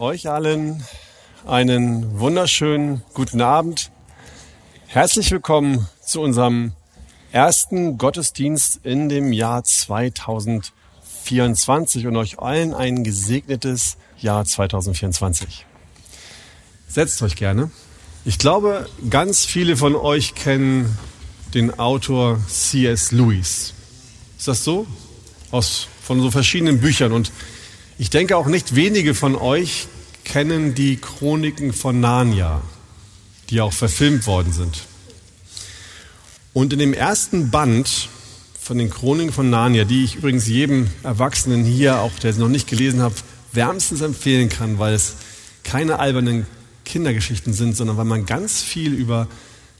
Euch allen einen wunderschönen guten Abend. Herzlich willkommen zu unserem ersten Gottesdienst in dem Jahr 2024 und euch allen ein gesegnetes Jahr 2024. Setzt euch gerne. Ich glaube, ganz viele von euch kennen den Autor C.S. Lewis. Ist das so? Aus, von so verschiedenen Büchern. Und ich denke auch nicht wenige von euch kennen die Chroniken von Narnia, die auch verfilmt worden sind. Und in dem ersten Band von den Chroniken von Narnia, die ich übrigens jedem Erwachsenen hier, auch der es noch nicht gelesen hat, wärmstens empfehlen kann, weil es keine albernen Kindergeschichten sind, sondern weil man ganz viel über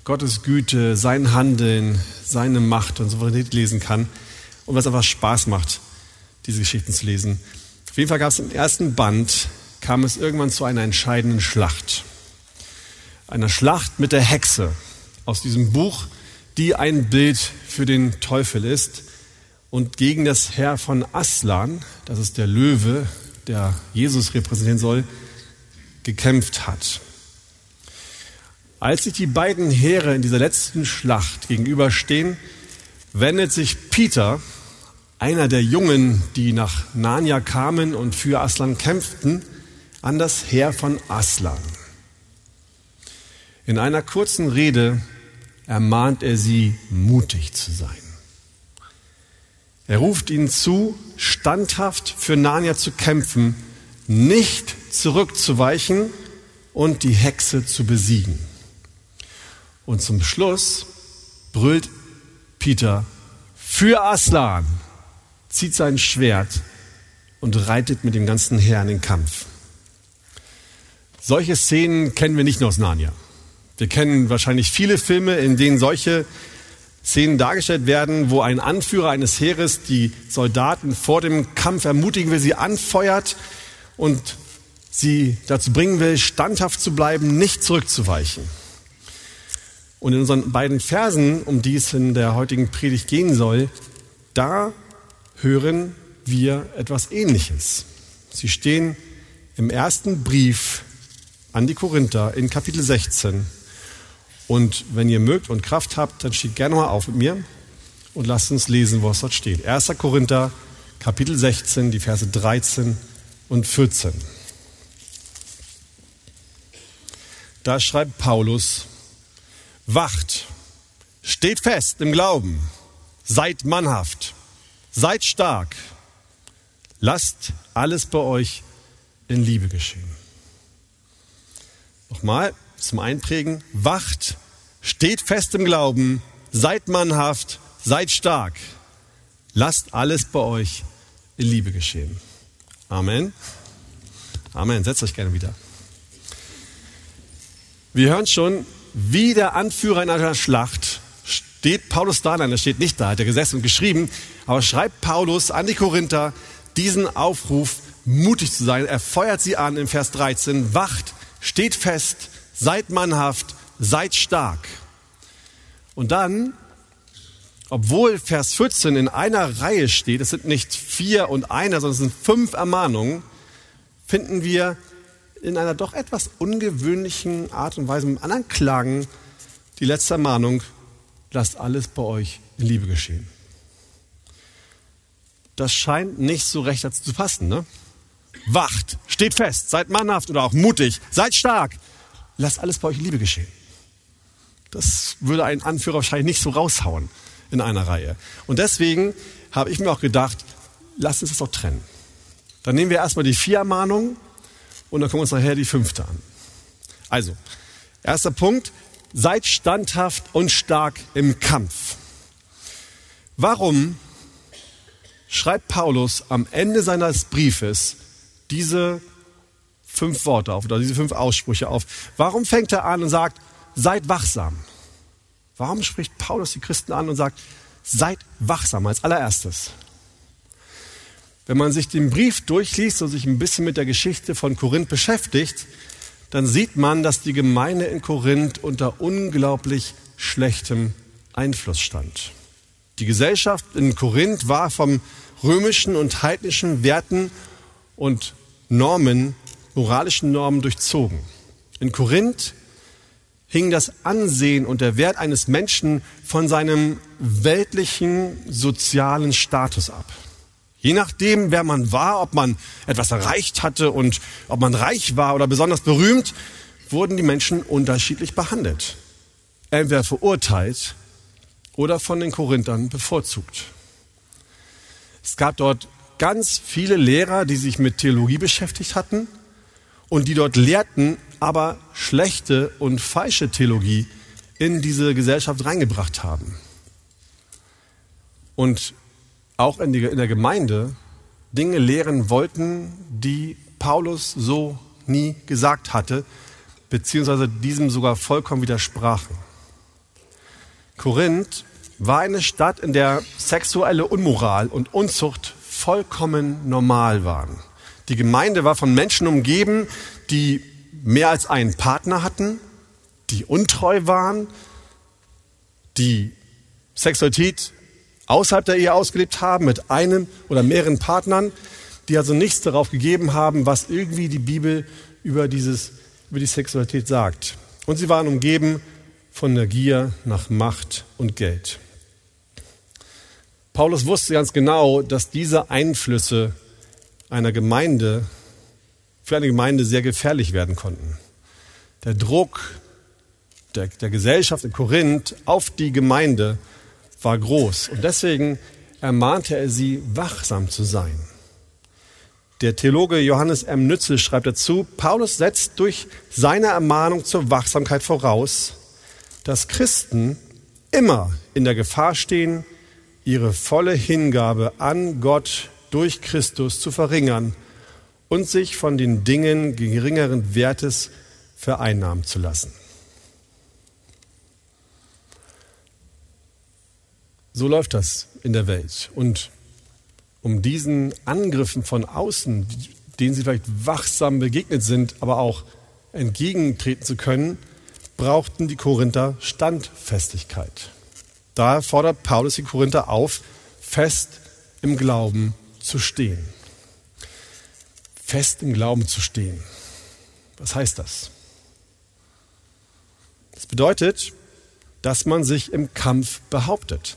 Gottes Güte, sein Handeln, seine Macht und Souveränität lesen kann und was einfach Spaß macht, diese Geschichten zu lesen. Auf jeden Fall gab es im ersten Band, kam es irgendwann zu einer entscheidenden Schlacht. Einer Schlacht mit der Hexe aus diesem Buch, die ein Bild für den Teufel ist und gegen das Herr von Aslan, das ist der Löwe, der Jesus repräsentieren soll, gekämpft hat. Als sich die beiden Heere in dieser letzten Schlacht gegenüberstehen, wendet sich Peter, einer der Jungen, die nach Narnia kamen und für Aslan kämpften, an das Heer von Aslan. In einer kurzen Rede ermahnt er sie, mutig zu sein. Er ruft ihnen zu, standhaft für Narnia zu kämpfen, nicht zurückzuweichen und die Hexe zu besiegen. Und zum Schluss brüllt Peter für Aslan, zieht sein Schwert und reitet mit dem ganzen Heer in den Kampf. Solche Szenen kennen wir nicht nur aus Narnia. Wir kennen wahrscheinlich viele Filme, in denen solche Szenen dargestellt werden, wo ein Anführer eines Heeres die Soldaten vor dem Kampf ermutigen will, sie anfeuert und sie dazu bringen will, standhaft zu bleiben, nicht zurückzuweichen. Und in unseren beiden Versen, um die es in der heutigen Predigt gehen soll, da hören wir etwas Ähnliches. Sie stehen im ersten Brief an die Korinther in Kapitel 16. Und wenn ihr mögt und Kraft habt, dann steht gerne mal auf mit mir und lasst uns lesen, was dort steht. 1. Korinther, Kapitel 16, die Verse 13 und 14. Da schreibt Paulus, Wacht, steht fest im Glauben, seid mannhaft, seid stark, lasst alles bei euch in Liebe geschehen. Nochmal zum Einprägen, wacht, steht fest im Glauben, seid mannhaft, seid stark, lasst alles bei euch in Liebe geschehen. Amen. Amen. Setzt euch gerne wieder. Wir hören schon, wie der Anführer in einer Schlacht steht Paulus da, nein, er steht nicht da, hat er gesessen und geschrieben, aber schreibt Paulus an die Korinther diesen Aufruf, mutig zu sein. Er feuert sie an im Vers 13, wacht, steht fest, seid mannhaft, seid stark. Und dann, obwohl Vers 14 in einer Reihe steht, es sind nicht vier und einer, sondern es sind fünf Ermahnungen, finden wir in einer doch etwas ungewöhnlichen Art und Weise mit anderen Klagen die letzte Ermahnung, lasst alles bei euch in Liebe geschehen. Das scheint nicht so recht dazu zu passen. Ne? Wacht, steht fest, seid mannhaft oder auch mutig, seid stark, lasst alles bei euch in Liebe geschehen. Das würde ein Anführer wahrscheinlich nicht so raushauen in einer Reihe. Und deswegen habe ich mir auch gedacht, lasst uns das doch trennen. Dann nehmen wir erstmal die vier Ermahnungen und dann gucken wir uns nachher die fünfte an. Also, erster Punkt, seid standhaft und stark im Kampf. Warum schreibt Paulus am Ende seines Briefes diese fünf Worte auf oder diese fünf Aussprüche auf? Warum fängt er an und sagt, seid wachsam? Warum spricht Paulus die Christen an und sagt, seid wachsam als allererstes? Wenn man sich den Brief durchliest und sich ein bisschen mit der Geschichte von Korinth beschäftigt, dann sieht man, dass die Gemeinde in Korinth unter unglaublich schlechtem Einfluss stand. Die Gesellschaft in Korinth war vom römischen und heidnischen Werten und Normen moralischen Normen durchzogen. In Korinth hing das Ansehen und der Wert eines Menschen von seinem weltlichen sozialen Status ab. Je nachdem, wer man war, ob man etwas erreicht hatte und ob man reich war oder besonders berühmt, wurden die Menschen unterschiedlich behandelt. Entweder verurteilt oder von den Korinthern bevorzugt. Es gab dort ganz viele Lehrer, die sich mit Theologie beschäftigt hatten und die dort lehrten, aber schlechte und falsche Theologie in diese Gesellschaft reingebracht haben. Und auch in, die, in der Gemeinde Dinge lehren wollten, die Paulus so nie gesagt hatte, beziehungsweise diesem sogar vollkommen widersprachen. Korinth war eine Stadt, in der sexuelle Unmoral und Unzucht vollkommen normal waren. Die Gemeinde war von Menschen umgeben, die mehr als einen Partner hatten, die untreu waren, die Sexualität außerhalb der Ehe ausgelebt haben mit einem oder mehreren Partnern, die also nichts darauf gegeben haben, was irgendwie die Bibel über, dieses, über die Sexualität sagt. Und sie waren umgeben von der Gier nach Macht und Geld. Paulus wusste ganz genau, dass diese Einflüsse einer Gemeinde für eine Gemeinde sehr gefährlich werden konnten. Der Druck der, der Gesellschaft in Korinth auf die Gemeinde war groß und deswegen ermahnte er sie, wachsam zu sein. Der Theologe Johannes M. Nützel schreibt dazu, Paulus setzt durch seine Ermahnung zur Wachsamkeit voraus, dass Christen immer in der Gefahr stehen, ihre volle Hingabe an Gott durch Christus zu verringern und sich von den Dingen geringeren Wertes vereinnahmen zu lassen. So läuft das in der Welt. Und um diesen Angriffen von außen, denen sie vielleicht wachsam begegnet sind, aber auch entgegentreten zu können, brauchten die Korinther Standfestigkeit. Da fordert Paulus die Korinther auf, fest im Glauben zu stehen. Fest im Glauben zu stehen. Was heißt das? Das bedeutet, dass man sich im Kampf behauptet.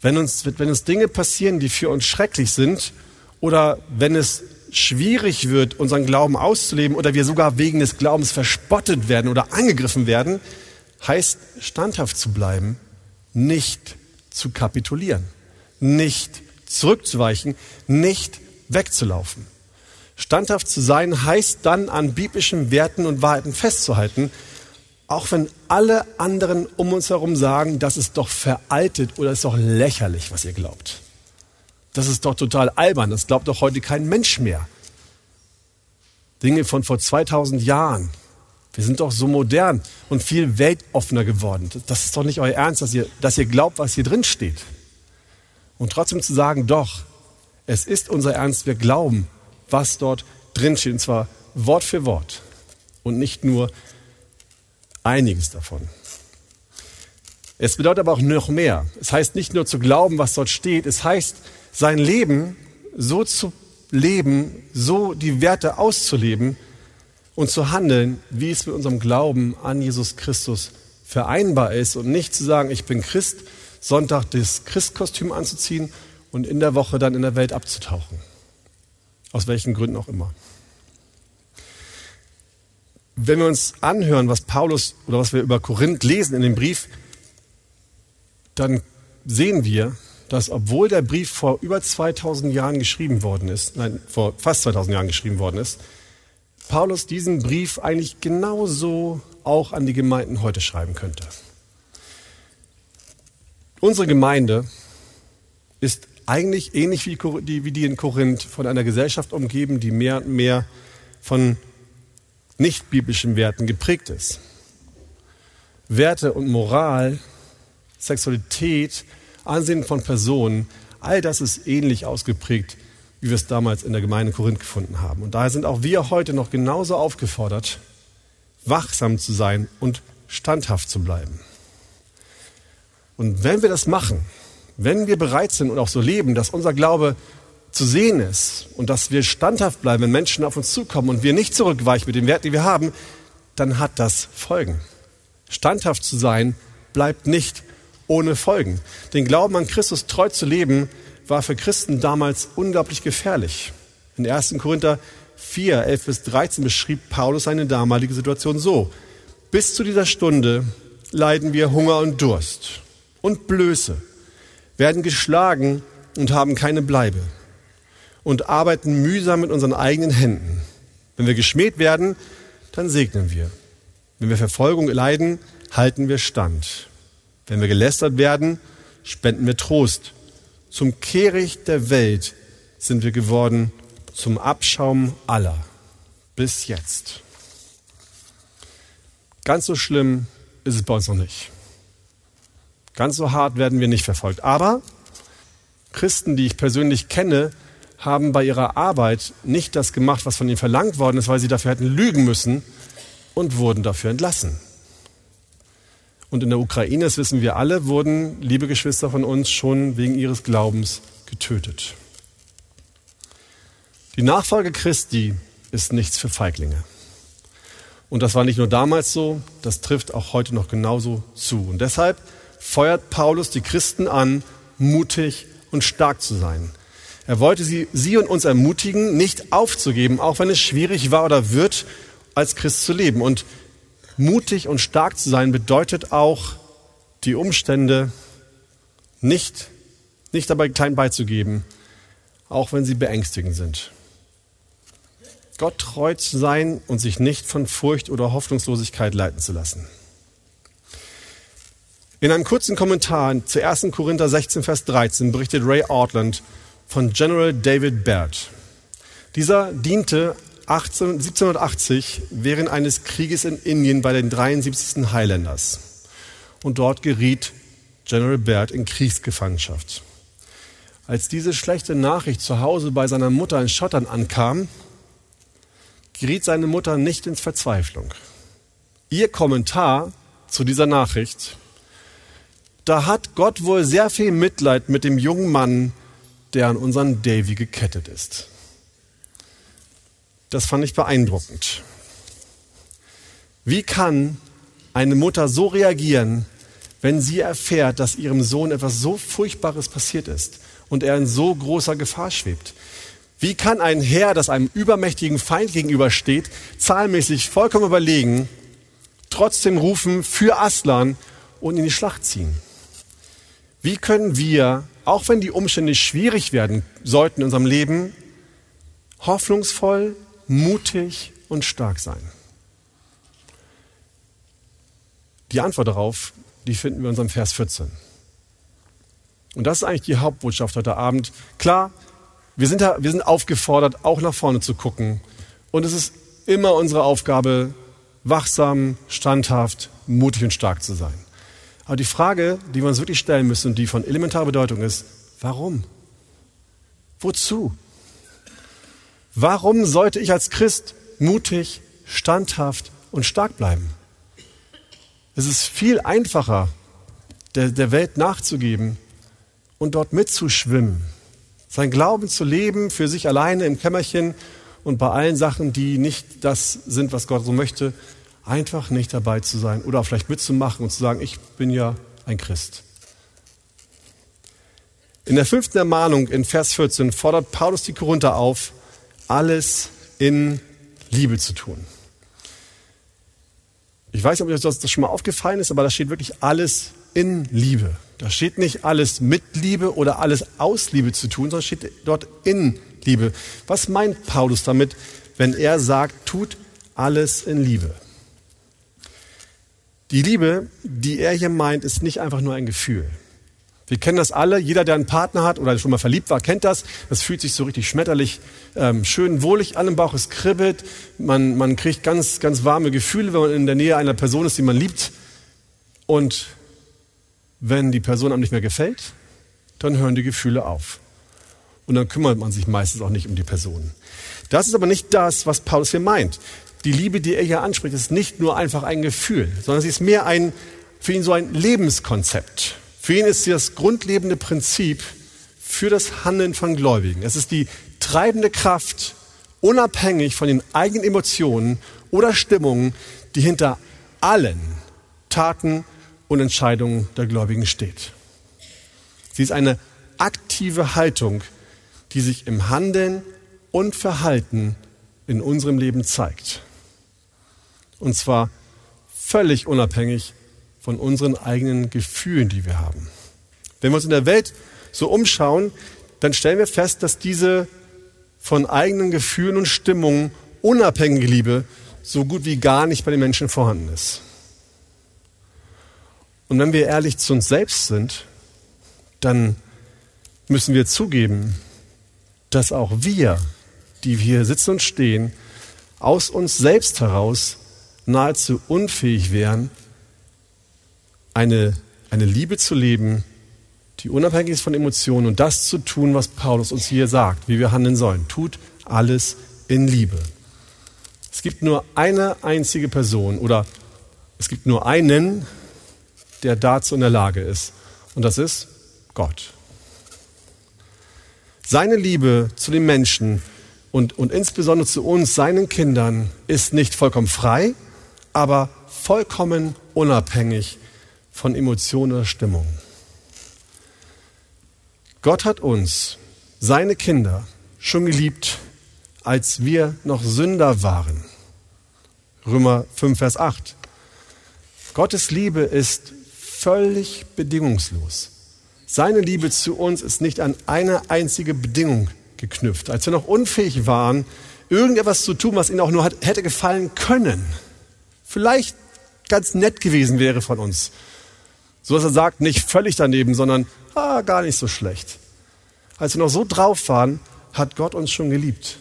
Wenn uns, wenn uns Dinge passieren, die für uns schrecklich sind, oder wenn es schwierig wird, unseren Glauben auszuleben, oder wir sogar wegen des Glaubens verspottet werden oder angegriffen werden, heißt standhaft zu bleiben, nicht zu kapitulieren, nicht zurückzuweichen, nicht wegzulaufen. Standhaft zu sein heißt dann an biblischen Werten und Wahrheiten festzuhalten, auch wenn alle anderen um uns herum sagen, das ist doch veraltet oder ist doch lächerlich, was ihr glaubt. Das ist doch total albern, das glaubt doch heute kein Mensch mehr. Dinge von vor 2000 Jahren. Wir sind doch so modern und viel weltoffener geworden. Das ist doch nicht euer Ernst, dass ihr, dass ihr glaubt, was hier drin steht. Und trotzdem zu sagen, doch, es ist unser Ernst, wir glauben, was dort drin steht, und zwar Wort für Wort und nicht nur einiges davon. Es bedeutet aber auch noch mehr. Es heißt nicht nur zu glauben, was dort steht, es heißt, sein Leben so zu leben, so die Werte auszuleben und zu handeln, wie es mit unserem Glauben an Jesus Christus vereinbar ist und nicht zu sagen, ich bin Christ, Sonntag das Christkostüm anzuziehen und in der Woche dann in der Welt abzutauchen. Aus welchen Gründen auch immer. Wenn wir uns anhören, was Paulus oder was wir über Korinth lesen in dem Brief, dann sehen wir, dass obwohl der Brief vor über 2000 Jahren geschrieben worden ist, nein, vor fast 2000 Jahren geschrieben worden ist, Paulus diesen Brief eigentlich genauso auch an die Gemeinden heute schreiben könnte. Unsere Gemeinde ist eigentlich ähnlich wie die, in Korinth von einer Gesellschaft umgeben, die mehr und mehr von nicht biblischen Werten geprägt ist. Werte und Moral, Sexualität, Ansehen von Personen, all das ist ähnlich ausgeprägt, wie wir es damals in der Gemeinde Korinth gefunden haben. Und daher sind auch wir heute noch genauso aufgefordert, wachsam zu sein und standhaft zu bleiben. Und wenn wir das machen, wenn wir bereit sind und auch so leben, dass unser Glaube zu sehen ist und dass wir standhaft bleiben, wenn Menschen auf uns zukommen und wir nicht zurückweichen mit den Werten, die wir haben, dann hat das Folgen. Standhaft zu sein bleibt nicht ohne Folgen. Den Glauben an Christus treu zu leben, war für Christen damals unglaublich gefährlich. In 1. Korinther 4, 11 bis 13 beschrieb Paulus seine damalige Situation so. Bis zu dieser Stunde leiden wir Hunger und Durst und Blöße, werden geschlagen und haben keine Bleibe und arbeiten mühsam mit unseren eigenen Händen. Wenn wir geschmäht werden, dann segnen wir. Wenn wir Verfolgung leiden, halten wir stand. Wenn wir gelästert werden, spenden wir Trost. Zum Kehricht der Welt sind wir geworden, zum Abschaum aller. Bis jetzt. Ganz so schlimm ist es bei uns noch nicht. Ganz so hart werden wir nicht verfolgt. Aber Christen, die ich persönlich kenne, haben bei ihrer Arbeit nicht das gemacht, was von ihnen verlangt worden ist, weil sie dafür hätten lügen müssen und wurden dafür entlassen. Und in der Ukraine, das wissen wir alle, wurden liebe Geschwister von uns schon wegen ihres Glaubens getötet. Die Nachfolge Christi ist nichts für Feiglinge. Und das war nicht nur damals so, das trifft auch heute noch genauso zu. Und deshalb feuert Paulus die Christen an, mutig und stark zu sein. Er wollte sie, sie und uns ermutigen, nicht aufzugeben, auch wenn es schwierig war oder wird, als Christ zu leben. Und mutig und stark zu sein bedeutet auch, die Umstände nicht, nicht dabei klein beizugeben, auch wenn sie beängstigend sind. Gott treu zu sein und sich nicht von Furcht oder Hoffnungslosigkeit leiten zu lassen. In einem kurzen Kommentar zu 1. Korinther 16, Vers 13 berichtet Ray Ortland von General David Baird. Dieser diente 18, 1780 während eines Krieges in Indien bei den 73. Highlanders. Und dort geriet General Baird in Kriegsgefangenschaft. Als diese schlechte Nachricht zu Hause bei seiner Mutter in Schottland ankam, geriet seine Mutter nicht in Verzweiflung. Ihr Kommentar zu dieser Nachricht, da hat Gott wohl sehr viel Mitleid mit dem jungen Mann, der an unseren Davy gekettet ist. Das fand ich beeindruckend. Wie kann eine Mutter so reagieren, wenn sie erfährt, dass ihrem Sohn etwas so Furchtbares passiert ist und er in so großer Gefahr schwebt? Wie kann ein Herr, das einem übermächtigen Feind gegenübersteht, zahlmäßig vollkommen überlegen, trotzdem rufen für Aslan und in die Schlacht ziehen? Wie können wir, auch wenn die Umstände schwierig werden sollten in unserem Leben, hoffnungsvoll, mutig und stark sein? Die Antwort darauf, die finden wir in unserem Vers 14. Und das ist eigentlich die Hauptbotschaft heute Abend. Klar, wir sind, da, wir sind aufgefordert, auch nach vorne zu gucken. Und es ist immer unsere Aufgabe, wachsam, standhaft, mutig und stark zu sein. Aber die Frage, die wir uns wirklich stellen müssen und die von elementarer Bedeutung ist, warum? Wozu? Warum sollte ich als Christ mutig, standhaft und stark bleiben? Es ist viel einfacher, der, der Welt nachzugeben und dort mitzuschwimmen sein Glauben zu leben für sich alleine im Kämmerchen und bei allen Sachen, die nicht das sind, was Gott so möchte, einfach nicht dabei zu sein oder vielleicht mitzumachen und zu sagen, ich bin ja ein Christ. In der fünften Ermahnung in Vers 14 fordert Paulus die Korinther auf, alles in Liebe zu tun. Ich weiß nicht, ob euch das schon mal aufgefallen ist, aber da steht wirklich alles in Liebe. Da steht nicht alles mit Liebe oder alles aus Liebe zu tun, sondern steht dort in Liebe. Was meint Paulus damit, wenn er sagt, tut alles in Liebe? Die Liebe, die er hier meint, ist nicht einfach nur ein Gefühl. Wir kennen das alle. Jeder, der einen Partner hat oder schon mal verliebt war, kennt das. Das fühlt sich so richtig schmetterlich, ähm, schön wohlig an im Bauch. Es kribbelt. Man, man kriegt ganz, ganz warme Gefühle, wenn man in der Nähe einer Person ist, die man liebt. Und wenn die Person einem nicht mehr gefällt, dann hören die Gefühle auf. Und dann kümmert man sich meistens auch nicht um die Person. Das ist aber nicht das, was Paulus hier meint. Die Liebe, die er hier anspricht, ist nicht nur einfach ein Gefühl, sondern sie ist mehr ein, für ihn so ein Lebenskonzept. Für ihn ist sie das grundlegende Prinzip für das Handeln von Gläubigen. Es ist die treibende Kraft, unabhängig von den eigenen Emotionen oder Stimmungen, die hinter allen Taten und Entscheidungen der Gläubigen steht. Sie ist eine aktive Haltung, die sich im Handeln und Verhalten in unserem Leben zeigt. Und zwar völlig unabhängig von unseren eigenen Gefühlen, die wir haben. Wenn wir uns in der Welt so umschauen, dann stellen wir fest, dass diese von eigenen Gefühlen und Stimmungen unabhängige Liebe so gut wie gar nicht bei den Menschen vorhanden ist. Und wenn wir ehrlich zu uns selbst sind, dann müssen wir zugeben, dass auch wir, die wir hier sitzen und stehen, aus uns selbst heraus nahezu unfähig wären, eine, eine Liebe zu leben, die unabhängig ist von Emotionen und das zu tun, was Paulus uns hier sagt, wie wir handeln sollen. Tut alles in Liebe. Es gibt nur eine einzige Person oder es gibt nur einen, der dazu in der Lage ist. Und das ist Gott. Seine Liebe zu den Menschen und, und insbesondere zu uns, seinen Kindern, ist nicht vollkommen frei, aber vollkommen unabhängig von Emotionen oder Stimmungen. Gott hat uns, seine Kinder, schon geliebt, als wir noch Sünder waren. Römer 5, Vers 8. Gottes Liebe ist völlig bedingungslos. Seine Liebe zu uns ist nicht an eine einzige Bedingung geknüpft. Als wir noch unfähig waren, irgendetwas zu tun, was ihnen auch nur hätte gefallen können, vielleicht ganz nett gewesen wäre von uns. So dass er sagt, nicht völlig daneben, sondern ah, gar nicht so schlecht. Als wir noch so drauf waren, hat Gott uns schon geliebt.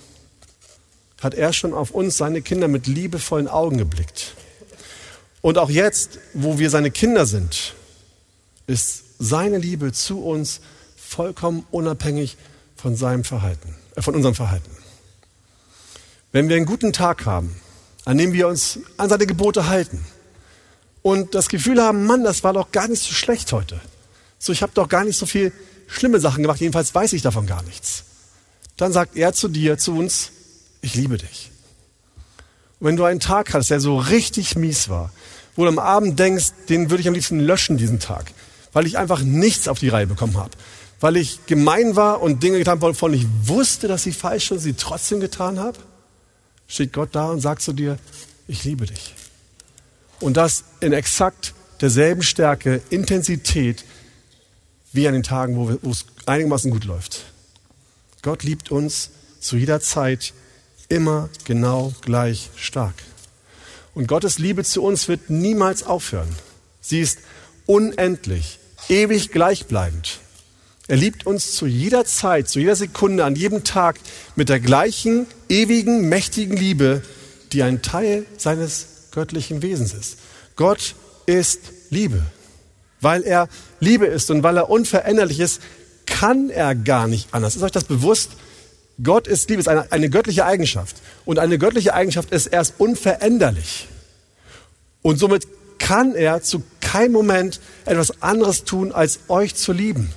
Hat er schon auf uns, seine Kinder, mit liebevollen Augen geblickt. Und auch jetzt, wo wir seine Kinder sind, ist seine Liebe zu uns vollkommen unabhängig von seinem Verhalten, äh, von unserem Verhalten. Wenn wir einen guten Tag haben, an dem wir uns an seine Gebote halten und das Gefühl haben, Mann, das war doch gar nicht so schlecht heute. So, ich habe doch gar nicht so viel schlimme Sachen gemacht, jedenfalls weiß ich davon gar nichts. Dann sagt er zu dir, zu uns, ich liebe dich. Und wenn du einen Tag hast, der so richtig mies war, wo du am Abend denkst, den würde ich am liebsten löschen, diesen Tag, weil ich einfach nichts auf die Reihe bekommen habe, weil ich gemein war und Dinge getan habe, wovon ich wusste, dass sie falsch sind, sie trotzdem getan habe, steht Gott da und sagt zu dir, ich liebe dich. Und das in exakt derselben Stärke, Intensität, wie an den Tagen, wo, es einigermaßen gut läuft. Gott liebt uns zu jeder Zeit immer genau gleich stark. Und Gottes Liebe zu uns wird niemals aufhören. Sie ist unendlich, ewig gleichbleibend. Er liebt uns zu jeder Zeit, zu jeder Sekunde, an jedem Tag mit der gleichen, ewigen, mächtigen Liebe, die ein Teil seines göttlichen Wesens ist. Gott ist Liebe. Weil er Liebe ist und weil er unveränderlich ist, kann er gar nicht anders. Ist euch das bewusst? Gott ist Liebe, ist eine, eine göttliche Eigenschaft. Und eine göttliche Eigenschaft ist erst unveränderlich. Und somit kann er zu keinem Moment etwas anderes tun, als euch zu lieben.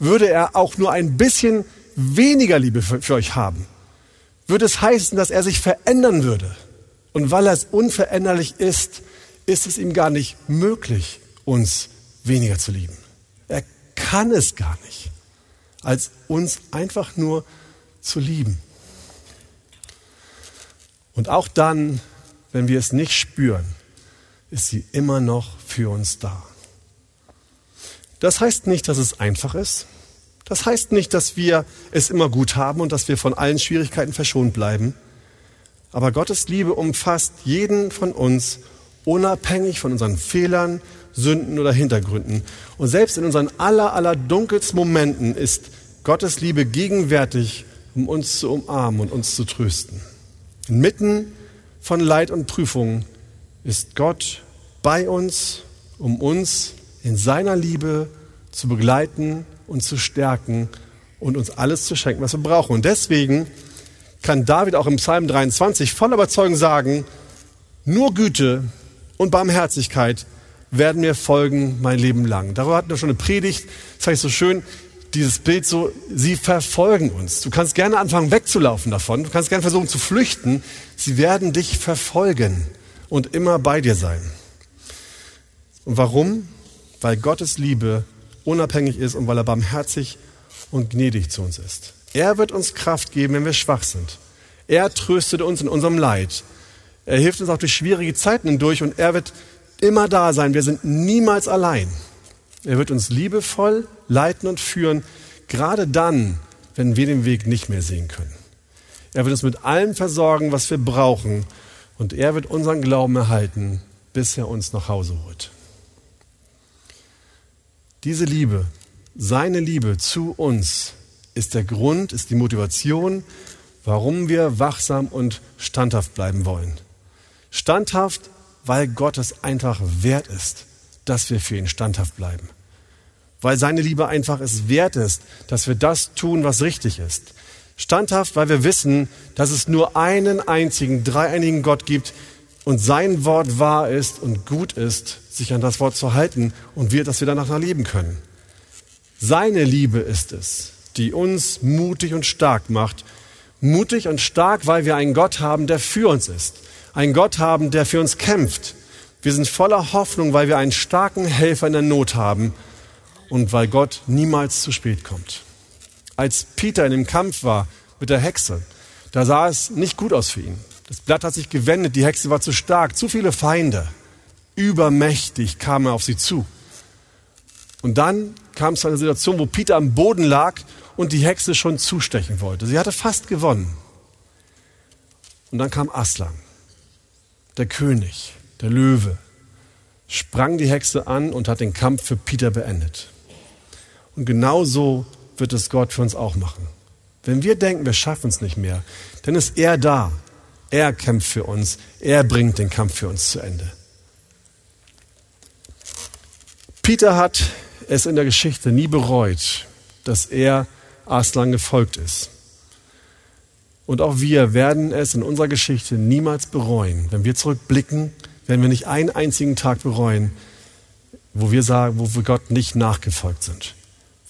Würde er auch nur ein bisschen weniger Liebe für, für euch haben, würde es heißen, dass er sich verändern würde. Und weil er es unveränderlich ist, ist es ihm gar nicht möglich, uns weniger zu lieben. Er kann es gar nicht, als uns einfach nur zu lieben. Und auch dann, wenn wir es nicht spüren, ist sie immer noch für uns da. Das heißt nicht, dass es einfach ist. Das heißt nicht, dass wir es immer gut haben und dass wir von allen Schwierigkeiten verschont bleiben. Aber Gottes Liebe umfasst jeden von uns, unabhängig von unseren Fehlern, Sünden oder Hintergründen. Und selbst in unseren aller, aller dunkelsten Momenten ist Gottes Liebe gegenwärtig, um uns zu umarmen und uns zu trösten. Inmitten von Leid und Prüfungen ist Gott bei uns, um uns in seiner Liebe zu begleiten und zu stärken und uns alles zu schenken, was wir brauchen. Und deswegen kann David auch im Psalm 23 voller Überzeugung sagen, nur Güte und Barmherzigkeit werden mir folgen mein Leben lang. Darüber hatten wir schon eine Predigt, das heißt so schön, dieses Bild so, sie verfolgen uns. Du kannst gerne anfangen wegzulaufen davon, du kannst gerne versuchen zu flüchten. Sie werden dich verfolgen und immer bei dir sein. Und warum? Weil Gottes Liebe unabhängig ist und weil er barmherzig und gnädig zu uns ist. Er wird uns Kraft geben, wenn wir schwach sind. Er tröstet uns in unserem Leid. Er hilft uns auch durch schwierige Zeiten hindurch und er wird immer da sein. Wir sind niemals allein. Er wird uns liebevoll leiten und führen, gerade dann, wenn wir den Weg nicht mehr sehen können. Er wird uns mit allem versorgen, was wir brauchen. Und er wird unseren Glauben erhalten, bis er uns nach Hause holt. Diese Liebe, seine Liebe zu uns, ist der Grund, ist die Motivation, warum wir wachsam und standhaft bleiben wollen. Standhaft, weil Gott es einfach wert ist, dass wir für ihn standhaft bleiben. Weil seine Liebe einfach es wert ist, dass wir das tun, was richtig ist. Standhaft, weil wir wissen, dass es nur einen einzigen, dreieinigen Gott gibt und sein Wort wahr ist und gut ist, sich an das Wort zu halten und wir, dass wir danach leben können. Seine Liebe ist es, die uns mutig und stark macht. Mutig und stark, weil wir einen Gott haben, der für uns ist. Einen Gott haben, der für uns kämpft. Wir sind voller Hoffnung, weil wir einen starken Helfer in der Not haben und weil Gott niemals zu spät kommt. Als Peter in dem Kampf war mit der Hexe, da sah es nicht gut aus für ihn. Das Blatt hat sich gewendet, die Hexe war zu stark, zu viele Feinde. Übermächtig kam er auf sie zu. Und dann kam es zu einer Situation, wo Peter am Boden lag und die Hexe schon zustechen wollte. Sie hatte fast gewonnen. Und dann kam Aslan, der König, der Löwe, sprang die Hexe an und hat den Kampf für Peter beendet. Und genau so wird es Gott für uns auch machen. Wenn wir denken, wir schaffen es nicht mehr, dann ist er da. Er kämpft für uns. Er bringt den Kampf für uns zu Ende. Peter hat es in der Geschichte nie bereut, dass er Aslan gefolgt ist. Und auch wir werden es in unserer Geschichte niemals bereuen. Wenn wir zurückblicken, werden wir nicht einen einzigen Tag bereuen, wo wir sagen, wo wir Gott nicht nachgefolgt sind,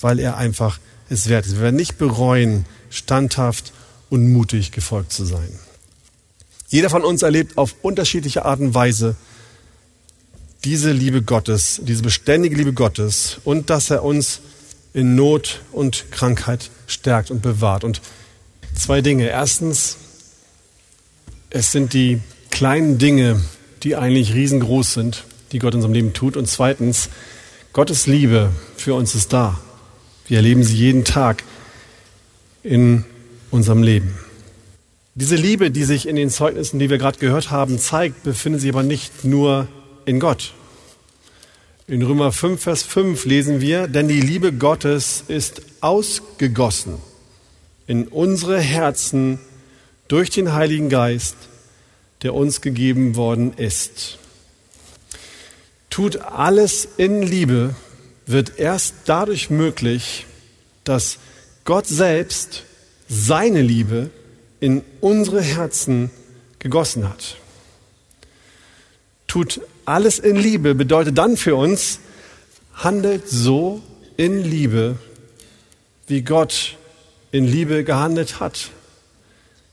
weil er einfach es wert ist. Wir werden nicht bereuen, standhaft und mutig gefolgt zu sein. Jeder von uns erlebt auf unterschiedliche Art und Weise diese Liebe Gottes, diese beständige Liebe Gottes und dass er uns in Not und Krankheit stärkt und bewahrt. Und zwei Dinge. Erstens, es sind die kleinen Dinge, die eigentlich riesengroß sind, die Gott in unserem Leben tut. Und zweitens, Gottes Liebe für uns ist da. Wir erleben sie jeden Tag in unserem Leben. Diese Liebe, die sich in den Zeugnissen, die wir gerade gehört haben, zeigt, befindet sich aber nicht nur in Gott. In Römer 5, Vers 5 lesen wir, denn die Liebe Gottes ist ausgegossen in unsere Herzen durch den Heiligen Geist, der uns gegeben worden ist. Tut alles in Liebe, wird erst dadurch möglich, dass Gott selbst seine Liebe in unsere Herzen gegossen hat. Tut alles in Liebe bedeutet dann für uns, handelt so in Liebe, wie Gott in Liebe gehandelt hat.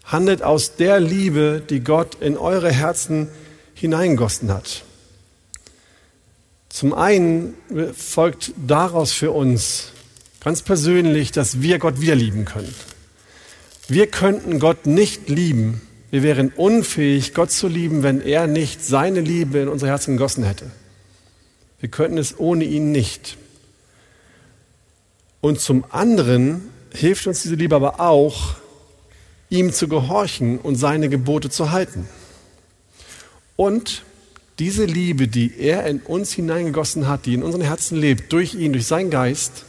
Handelt aus der Liebe, die Gott in eure Herzen hineingossen hat. Zum einen folgt daraus für uns ganz persönlich, dass wir Gott wieder lieben können. Wir könnten Gott nicht lieben, wir wären unfähig, Gott zu lieben, wenn er nicht seine Liebe in unser Herzen gegossen hätte. Wir könnten es ohne ihn nicht. Und zum anderen hilft uns diese Liebe aber auch, ihm zu gehorchen und seine Gebote zu halten. Und diese Liebe, die er in uns hineingegossen hat, die in unseren Herzen lebt, durch ihn, durch seinen Geist,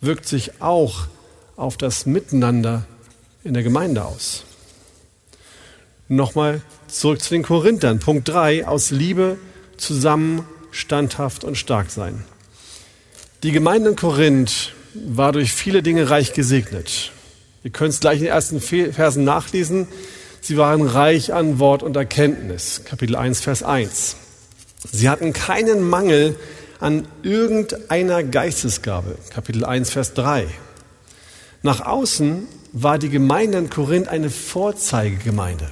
wirkt sich auch auf das Miteinander in der Gemeinde aus. Nochmal zurück zu den Korinthern. Punkt 3. Aus Liebe zusammen standhaft und stark sein. Die Gemeinde in Korinth war durch viele Dinge reich gesegnet. Ihr könnt es gleich in den ersten Versen nachlesen. Sie waren reich an Wort und Erkenntnis. Kapitel 1, Vers 1. Sie hatten keinen Mangel an irgendeiner Geistesgabe. Kapitel 1, Vers 3. Nach außen war die Gemeinde in Korinth eine Vorzeigegemeinde.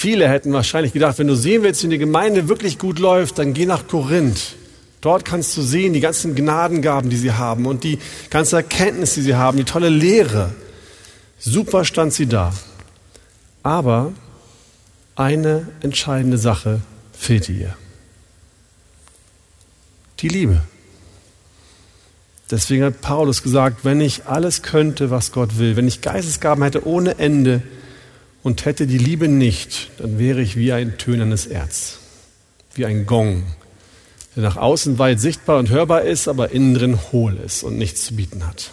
Viele hätten wahrscheinlich gedacht, wenn du sehen willst, wie die Gemeinde wirklich gut läuft, dann geh nach Korinth. Dort kannst du sehen, die ganzen Gnadengaben, die sie haben und die ganze Erkenntnis, die sie haben, die tolle Lehre. Super stand sie da. Aber eine entscheidende Sache fehlte ihr. Die Liebe. Deswegen hat Paulus gesagt, wenn ich alles könnte, was Gott will, wenn ich Geistesgaben hätte ohne Ende und hätte die Liebe nicht, dann wäre ich wie ein tönendes Erz, wie ein Gong, der nach außen weit sichtbar und hörbar ist, aber innen drin hohl ist und nichts zu bieten hat.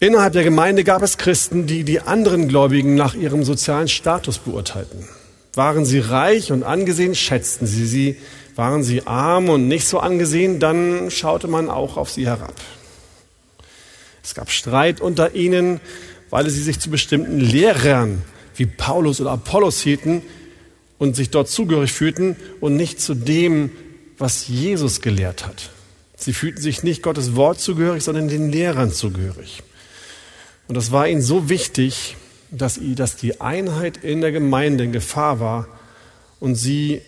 Innerhalb der Gemeinde gab es Christen, die die anderen Gläubigen nach ihrem sozialen Status beurteilten. Waren sie reich und angesehen, schätzten sie sie. Waren sie arm und nicht so angesehen, dann schaute man auch auf sie herab. Es gab Streit unter ihnen, weil sie sich zu bestimmten Lehrern wie Paulus oder Apollos hielten und sich dort zugehörig fühlten und nicht zu dem, was Jesus gelehrt hat. Sie fühlten sich nicht Gottes Wort zugehörig, sondern den Lehrern zugehörig. Und das war ihnen so wichtig, dass, die Einheit in der Gemeinde in Gefahr war und sie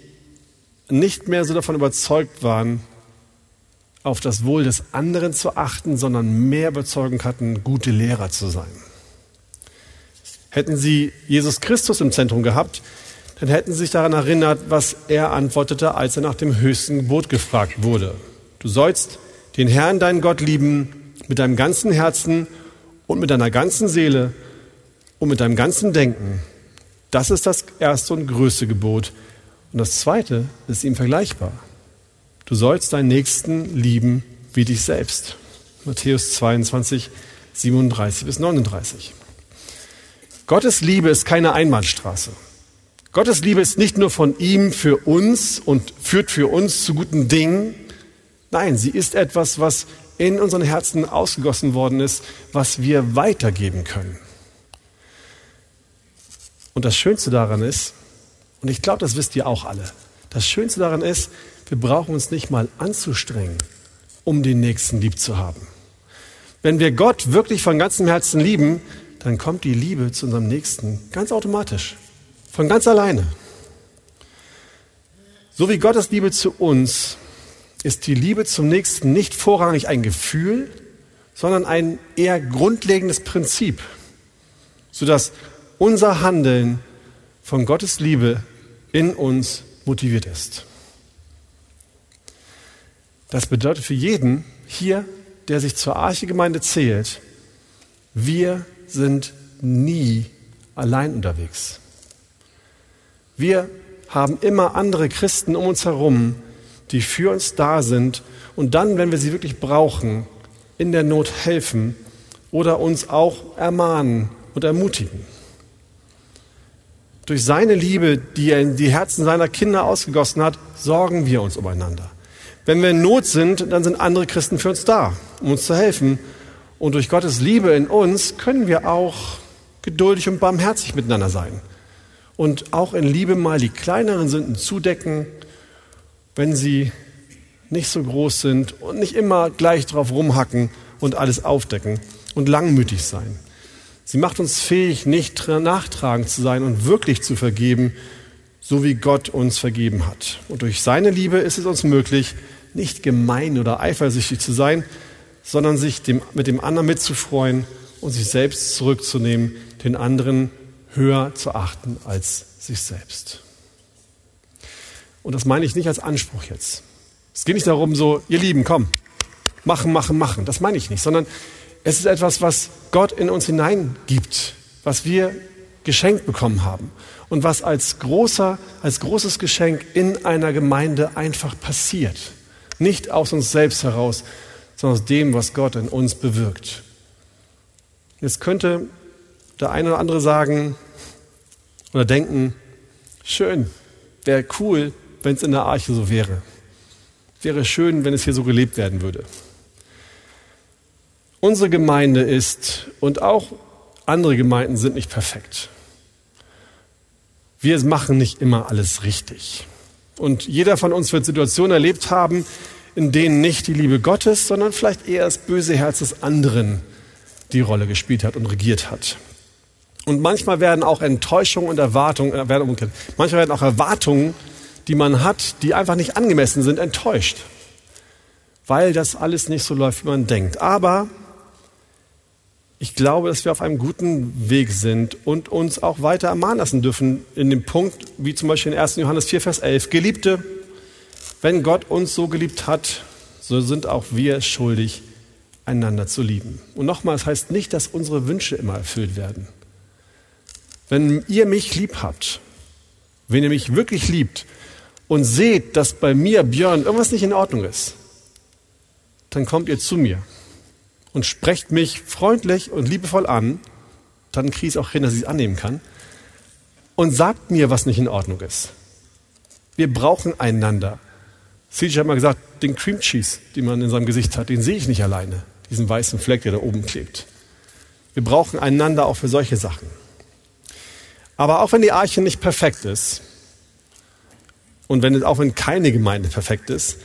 nicht mehr so davon überzeugt waren, auf das Wohl des anderen zu achten, sondern mehr Überzeugung hatten, gute Lehrer zu sein. Hätten sie Jesus Christus im Zentrum gehabt, dann hätten sie sich daran erinnert, was er antwortete, als er nach dem höchsten Gebot gefragt wurde. Du sollst den Herrn, deinen Gott, lieben mit deinem ganzen Herzen und mit deiner ganzen Seele und mit deinem ganzen Denken. Das ist das erste und größte Gebot. Und das zweite ist ihm vergleichbar. Du sollst deinen Nächsten lieben wie dich selbst. Matthäus 22, 37 bis 39. Gottes Liebe ist keine Einbahnstraße. Gottes Liebe ist nicht nur von ihm für uns und führt für uns zu guten Dingen. Nein, sie ist etwas, was in unseren Herzen ausgegossen worden ist, was wir weitergeben können. Und das Schönste daran ist, und ich glaube, das wisst ihr auch alle, das Schönste daran ist, wir brauchen uns nicht mal anzustrengen, um den Nächsten lieb zu haben. Wenn wir Gott wirklich von ganzem Herzen lieben, dann kommt die Liebe zu unserem Nächsten ganz automatisch, von ganz alleine. So wie Gottes Liebe zu uns ist die Liebe zum Nächsten nicht vorrangig ein Gefühl, sondern ein eher grundlegendes Prinzip, sodass unser Handeln von Gottes Liebe in uns motiviert ist. Das bedeutet für jeden hier, der sich zur Archegemeinde zählt, wir sind nie allein unterwegs. Wir haben immer andere Christen um uns herum, die für uns da sind und dann, wenn wir sie wirklich brauchen, in der Not helfen oder uns auch ermahnen und ermutigen. Durch seine Liebe, die er in die Herzen seiner Kinder ausgegossen hat, sorgen wir uns umeinander. Wenn wir in Not sind, dann sind andere Christen für uns da, um uns zu helfen. Und durch Gottes Liebe in uns können wir auch geduldig und barmherzig miteinander sein. Und auch in Liebe mal die kleineren Sünden zudecken wenn sie nicht so groß sind und nicht immer gleich drauf rumhacken und alles aufdecken und langmütig sein. Sie macht uns fähig, nicht nachtragend zu sein und wirklich zu vergeben, so wie Gott uns vergeben hat. Und durch seine Liebe ist es uns möglich, nicht gemein oder eifersüchtig zu sein, sondern sich dem, mit dem anderen mitzufreuen und sich selbst zurückzunehmen, den anderen höher zu achten als sich selbst. Und das meine ich nicht als Anspruch jetzt. Es geht nicht darum, so, ihr Lieben, komm, machen, machen, machen. Das meine ich nicht, sondern es ist etwas, was Gott in uns hineingibt, was wir geschenkt bekommen haben und was als großer, als großes Geschenk in einer Gemeinde einfach passiert. Nicht aus uns selbst heraus, sondern aus dem, was Gott in uns bewirkt. Jetzt könnte der eine oder andere sagen oder denken, schön, wäre cool, wenn es in der Arche so wäre. Wäre schön, wenn es hier so gelebt werden würde. Unsere Gemeinde ist und auch andere Gemeinden sind nicht perfekt. Wir machen nicht immer alles richtig. Und jeder von uns wird Situationen erlebt haben, in denen nicht die Liebe Gottes, sondern vielleicht eher das böse Herz des anderen die Rolle gespielt hat und regiert hat. Und manchmal werden auch Enttäuschungen und Erwartungen, äh, manchmal werden auch Erwartungen, die man hat, die einfach nicht angemessen sind, enttäuscht. Weil das alles nicht so läuft, wie man denkt. Aber ich glaube, dass wir auf einem guten Weg sind und uns auch weiter ermahnen lassen dürfen in dem Punkt, wie zum Beispiel in 1. Johannes 4, Vers 11. Geliebte, wenn Gott uns so geliebt hat, so sind auch wir schuldig, einander zu lieben. Und nochmal, es heißt nicht, dass unsere Wünsche immer erfüllt werden. Wenn ihr mich lieb habt, wenn ihr mich wirklich liebt und seht, dass bei mir, Björn, irgendwas nicht in Ordnung ist, dann kommt ihr zu mir und sprecht mich freundlich und liebevoll an, dann kriege ich es auch hin, dass ich es annehmen kann, und sagt mir, was nicht in Ordnung ist. Wir brauchen einander. CJ hat mal gesagt, den Cream Cheese, den man in seinem Gesicht hat, den sehe ich nicht alleine. Diesen weißen Fleck, der da oben klebt. Wir brauchen einander auch für solche Sachen. Aber auch wenn die Arche nicht perfekt ist, und wenn, auch wenn keine Gemeinde perfekt ist,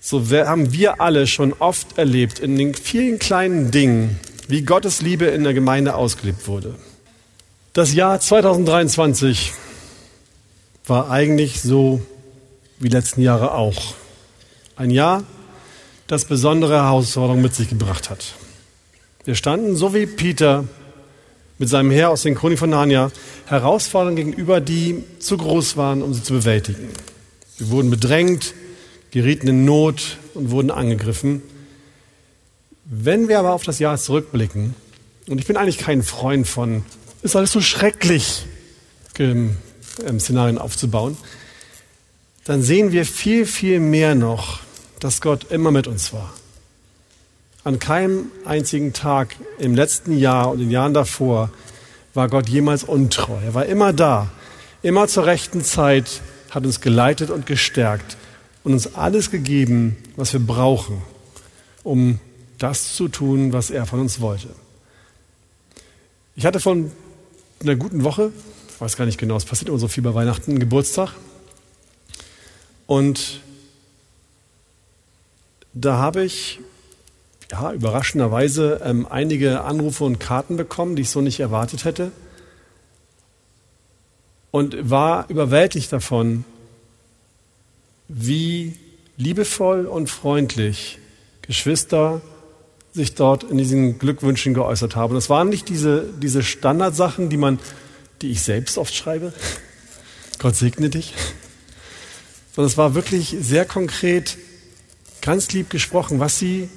so haben wir alle schon oft erlebt in den vielen kleinen Dingen, wie Gottes Liebe in der Gemeinde ausgelebt wurde. Das Jahr 2023 war eigentlich so wie letzten Jahre auch. Ein Jahr, das besondere Herausforderungen mit sich gebracht hat. Wir standen, so wie Peter mit seinem Heer aus den Chronik von Narnia, Herausforderungen gegenüber, die zu groß waren, um sie zu bewältigen. Wir wurden bedrängt, gerieten in Not und wurden angegriffen. Wenn wir aber auf das Jahr zurückblicken, und ich bin eigentlich kein Freund von, ist alles so schrecklich, ähm, Szenarien aufzubauen, dann sehen wir viel, viel mehr noch, dass Gott immer mit uns war. An keinem einzigen Tag im letzten Jahr und in Jahren davor war Gott jemals untreu. Er war immer da, immer zur rechten Zeit, hat uns geleitet und gestärkt und uns alles gegeben, was wir brauchen, um das zu tun, was er von uns wollte. Ich hatte von einer guten Woche, ich weiß gar nicht genau, es passiert immer so viel bei Weihnachten, Geburtstag. Und da habe ich ja, überraschenderweise ähm, einige Anrufe und Karten bekommen, die ich so nicht erwartet hätte. Und war überwältigt davon, wie liebevoll und freundlich Geschwister sich dort in diesen Glückwünschen geäußert haben. Das waren nicht diese, diese Standardsachen, die man, die ich selbst oft schreibe. Gott segne dich. Sondern es war wirklich sehr konkret ganz lieb gesprochen, was sie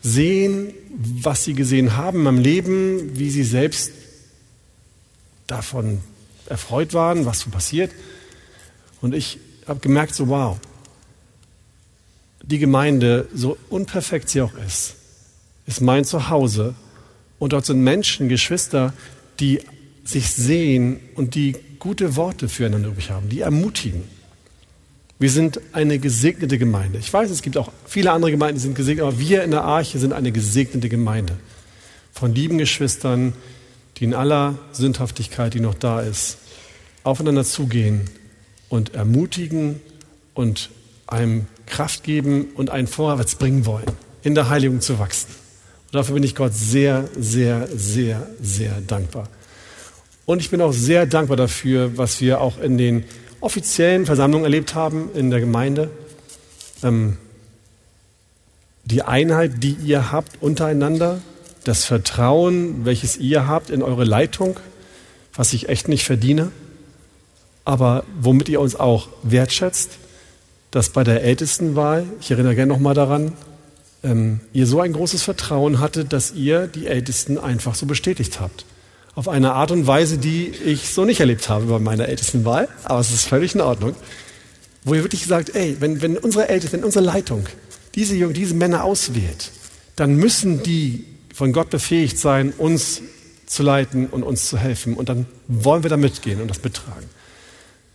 sehen, was sie gesehen haben im Leben, wie sie selbst davon erfreut waren, was so passiert. Und ich habe gemerkt, so wow, die Gemeinde, so unperfekt sie auch ist, ist mein Zuhause. Und dort sind Menschen, Geschwister, die sich sehen und die gute Worte füreinander übrig haben, die ermutigen. Wir sind eine gesegnete Gemeinde. Ich weiß, es gibt auch viele andere Gemeinden, die sind gesegnet, aber wir in der Arche sind eine gesegnete Gemeinde. Von lieben Geschwistern, die in aller Sündhaftigkeit, die noch da ist, aufeinander zugehen und ermutigen und einem Kraft geben und einen vorwärts bringen wollen, in der Heiligung zu wachsen. Und dafür bin ich Gott sehr, sehr, sehr, sehr dankbar. Und ich bin auch sehr dankbar dafür, was wir auch in den offiziellen Versammlungen erlebt haben in der Gemeinde. Ähm, die Einheit, die ihr habt untereinander, das Vertrauen, welches ihr habt in eure Leitung, was ich echt nicht verdiene, aber womit ihr uns auch wertschätzt, dass bei der Ältestenwahl, ich erinnere gerne nochmal daran, ähm, ihr so ein großes Vertrauen hattet, dass ihr die Ältesten einfach so bestätigt habt auf eine Art und Weise, die ich so nicht erlebt habe bei meiner ältesten Wahl, aber es ist völlig in Ordnung, wo ihr wirklich sagt, ey, wenn, wenn unsere Älteste, wenn unsere Leitung diese Jungen, diese Männer auswählt, dann müssen die von Gott befähigt sein, uns zu leiten und uns zu helfen. Und dann wollen wir da mitgehen und das mittragen.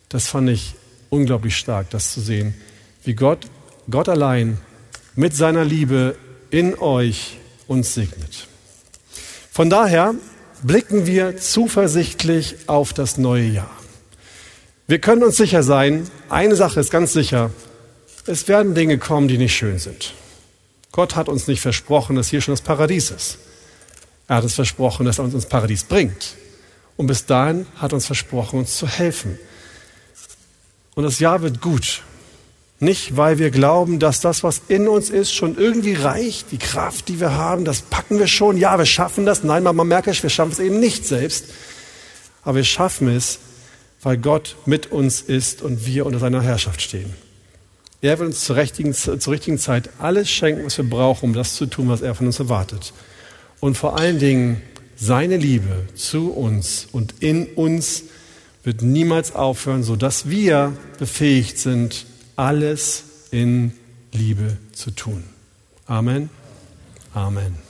Das fand ich unglaublich stark, das zu sehen, wie Gott, Gott allein mit seiner Liebe in euch uns segnet. Von daher blicken wir zuversichtlich auf das neue Jahr. Wir können uns sicher sein, eine Sache ist ganz sicher, es werden Dinge kommen, die nicht schön sind. Gott hat uns nicht versprochen, dass hier schon das Paradies ist. Er hat uns versprochen, dass er uns ins Paradies bringt. Und bis dahin hat er uns versprochen, uns zu helfen. Und das Jahr wird gut. Nicht, weil wir glauben, dass das, was in uns ist, schon irgendwie reicht. Die Kraft, die wir haben, das packen wir schon. Ja, wir schaffen das. Nein, man merkt, wir schaffen es eben nicht selbst. Aber wir schaffen es, weil Gott mit uns ist und wir unter seiner Herrschaft stehen. Er will uns zur richtigen, zur richtigen Zeit alles schenken, was wir brauchen, um das zu tun, was er von uns erwartet. Und vor allen Dingen seine Liebe zu uns und in uns wird niemals aufhören, sodass wir befähigt sind, alles in Liebe zu tun. Amen. Amen.